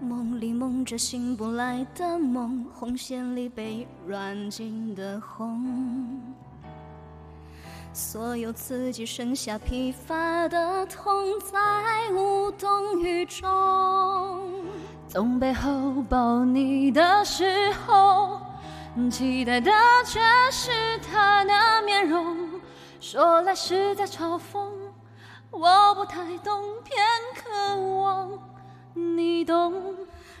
梦里梦着醒不来的梦，红线里被软禁的红。所有刺激剩下疲乏的痛，在无动于衷。从背后抱你的时候，期待的却是他的面容。说来是在嘲讽，我不太懂，偏渴望。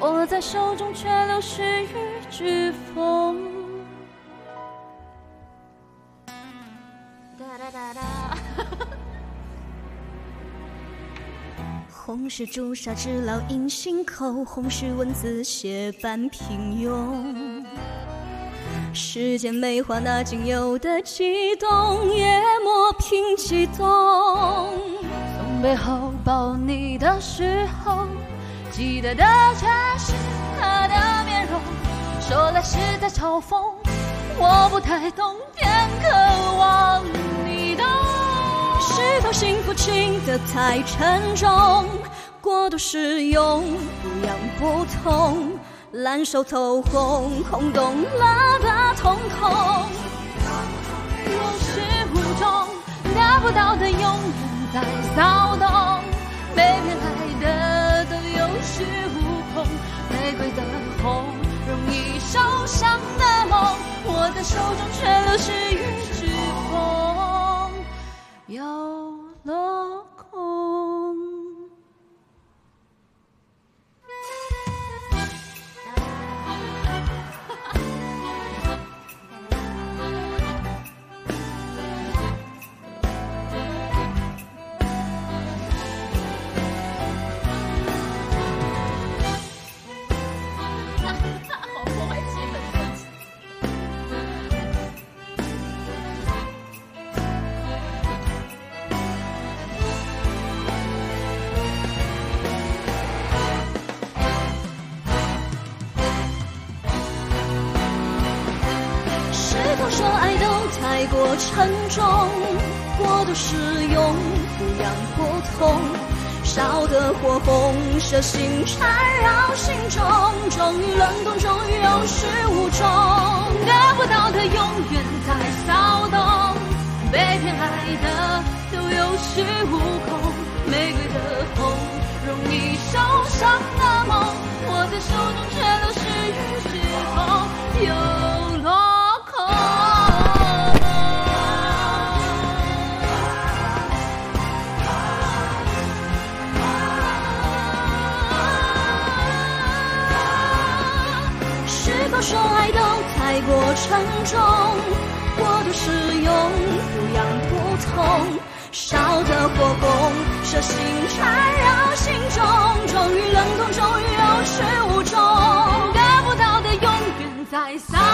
握在手中却流失于指缝。哒哒哒哒红是朱砂痣烙印心口，红是文字写般平庸。世间美化那仅有的悸动，也磨平激动。从背后抱你的时候，记得的却是他的面容。说来是在嘲讽，我不太懂，偏渴望你懂。是否幸福轻得太沉重，过度使用不痒不痛，烂熟透红，空洞了的瞳孔，有始无终，得不到的永远在骚动，手中却流失于指缝。有这爱都太过沉重，过度使用不痒不痛，烧得火红，蛇心缠绕心中，终于冷冻，终于有始无终，得不到的永远在骚动，被偏爱的都有恃无恐，玫瑰的红，容易受伤的梦，握在手中却流失沉重过度使用，不痒不痛，烧的火红，蛇心缠绕，心中终于冷冻，终于有始无终，得不到的永远在骚。